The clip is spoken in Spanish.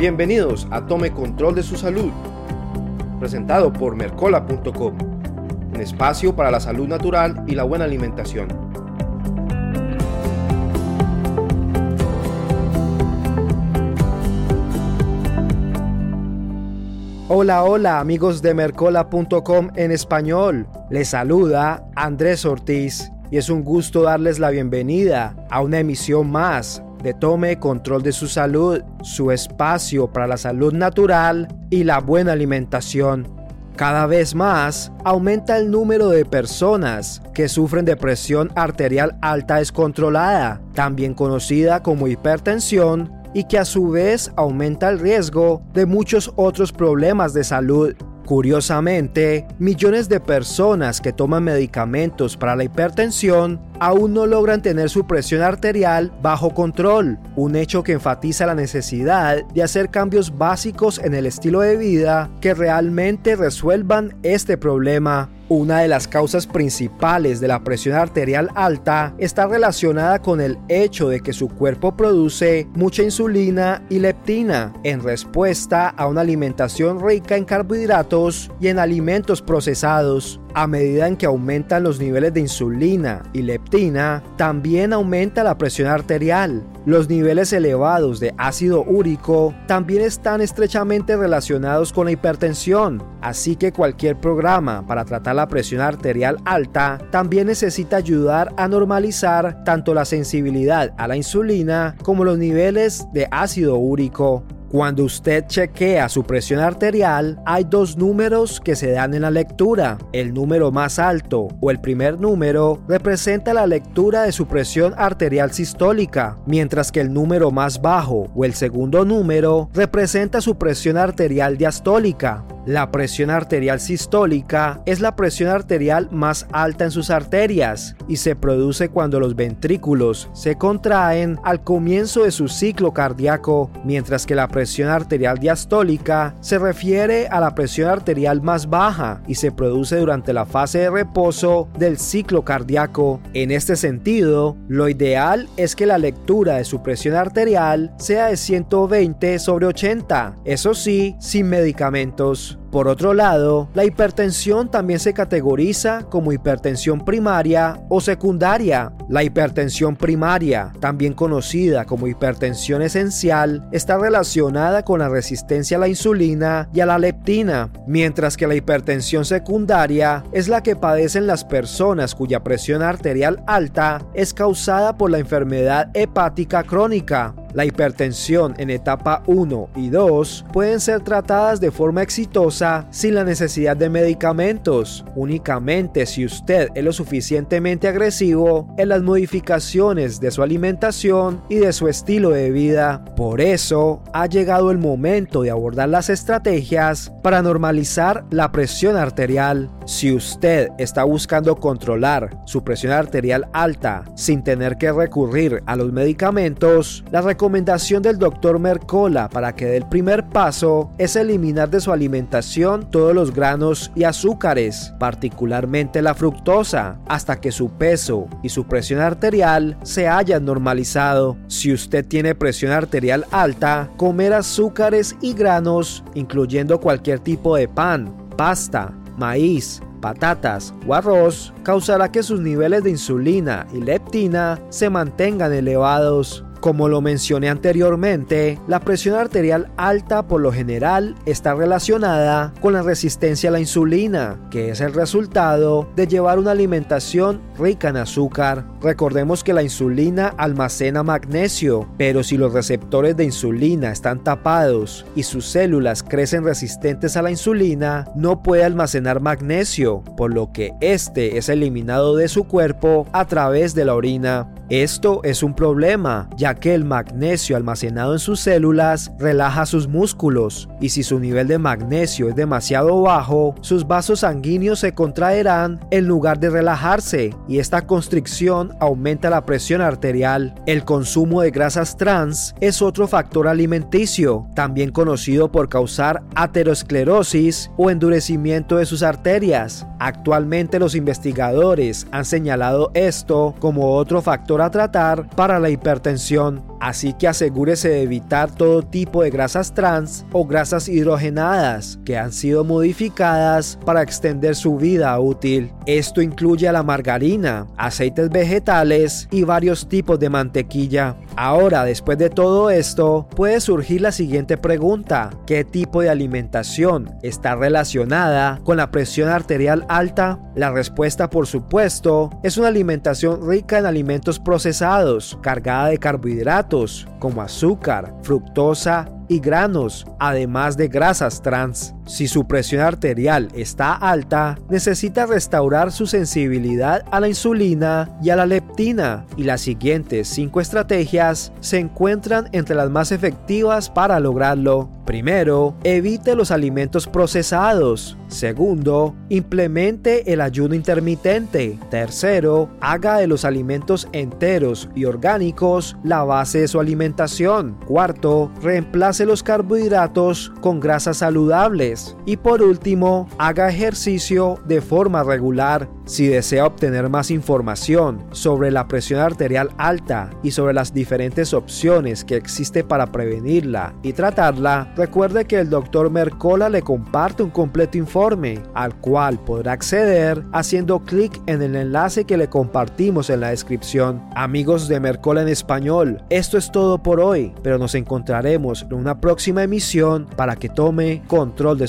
Bienvenidos a Tome Control de su Salud, presentado por Mercola.com, un espacio para la salud natural y la buena alimentación. Hola, hola amigos de Mercola.com en español. Les saluda Andrés Ortiz y es un gusto darles la bienvenida a una emisión más de Tome Control de su Salud, su espacio para la salud natural y la buena alimentación. Cada vez más aumenta el número de personas que sufren de presión arterial alta descontrolada, también conocida como hipertensión, y que a su vez aumenta el riesgo de muchos otros problemas de salud. Curiosamente, millones de personas que toman medicamentos para la hipertensión aún no logran tener su presión arterial bajo control, un hecho que enfatiza la necesidad de hacer cambios básicos en el estilo de vida que realmente resuelvan este problema. Una de las causas principales de la presión arterial alta está relacionada con el hecho de que su cuerpo produce mucha insulina y leptina en respuesta a una alimentación rica en carbohidratos y en alimentos procesados. A medida en que aumentan los niveles de insulina y leptina, también aumenta la presión arterial. Los niveles elevados de ácido úrico también están estrechamente relacionados con la hipertensión, así que cualquier programa para tratar la presión arterial alta también necesita ayudar a normalizar tanto la sensibilidad a la insulina como los niveles de ácido úrico. Cuando usted chequea su presión arterial, hay dos números que se dan en la lectura. El número más alto o el primer número representa la lectura de su presión arterial sistólica, mientras que el número más bajo o el segundo número representa su presión arterial diastólica. La presión arterial sistólica es la presión arterial más alta en sus arterias y se produce cuando los ventrículos se contraen al comienzo de su ciclo cardíaco, mientras que la presión arterial diastólica se refiere a la presión arterial más baja y se produce durante la fase de reposo del ciclo cardíaco. En este sentido, lo ideal es que la lectura de su presión arterial sea de 120 sobre 80, eso sí, sin medicamentos. Por otro lado, la hipertensión también se categoriza como hipertensión primaria o secundaria. La hipertensión primaria, también conocida como hipertensión esencial, está relacionada con la resistencia a la insulina y a la leptina, mientras que la hipertensión secundaria es la que padecen las personas cuya presión arterial alta es causada por la enfermedad hepática crónica, la hipertensión en etapa 1 y 2 pueden ser tratadas de forma exitosa sin la necesidad de medicamentos, únicamente si usted es lo suficientemente agresivo en las modificaciones de su alimentación y de su estilo de vida. Por eso ha llegado el momento de abordar las estrategias para normalizar la presión arterial. Si usted está buscando controlar su presión arterial alta sin tener que recurrir a los medicamentos, la recomendación del doctor Mercola para que dé el primer paso es eliminar de su alimentación todos los granos y azúcares, particularmente la fructosa, hasta que su peso y su presión arterial se hayan normalizado. Si usted tiene presión arterial alta, comer azúcares y granos, incluyendo cualquier tipo de pan, pasta, maíz, patatas o arroz, causará que sus niveles de insulina y leptina se mantengan elevados. Como lo mencioné anteriormente, la presión arterial alta por lo general está relacionada con la resistencia a la insulina, que es el resultado de llevar una alimentación rica en azúcar. Recordemos que la insulina almacena magnesio, pero si los receptores de insulina están tapados y sus células crecen resistentes a la insulina, no puede almacenar magnesio, por lo que este es eliminado de su cuerpo a través de la orina. Esto es un problema, ya que el magnesio almacenado en sus células relaja sus músculos, y si su nivel de magnesio es demasiado bajo, sus vasos sanguíneos se contraerán en lugar de relajarse, y esta constricción aumenta la presión arterial. El consumo de grasas trans es otro factor alimenticio, también conocido por causar aterosclerosis o endurecimiento de sus arterias. Actualmente los investigadores han señalado esto como otro factor a tratar para la hipertensión descripción, así que asegúrese de evitar todo tipo de grasas trans o grasas hidrogenadas que han sido modificadas para extender su vida útil. Esto incluye a la margarina, aceites vegetales y varios tipos de mantequilla. Ahora, después de todo esto, puede surgir la siguiente pregunta. ¿Qué tipo de alimentación está relacionada con la presión arterial alta? La respuesta, por supuesto, es una alimentación rica en alimentos procesados, cargada de carbohidratos, como azúcar, fructosa y granos, además de grasas trans. Si su presión arterial está alta, necesita restaurar su sensibilidad a la insulina y a la leptina, y las siguientes 5 estrategias se encuentran entre las más efectivas para lograrlo. Primero, evite los alimentos procesados. Segundo, implemente el ayuno intermitente. Tercero, haga de los alimentos enteros y orgánicos la base de su alimentación. Cuarto, reemplace los carbohidratos con grasas saludables. Y por último, haga ejercicio de forma regular. Si desea obtener más información sobre la presión arterial alta y sobre las diferentes opciones que existe para prevenirla y tratarla, recuerde que el Dr. Mercola le comparte un completo informe al cual podrá acceder haciendo clic en el enlace que le compartimos en la descripción. Amigos de Mercola en español, esto es todo por hoy, pero nos encontraremos en una próxima emisión para que tome control de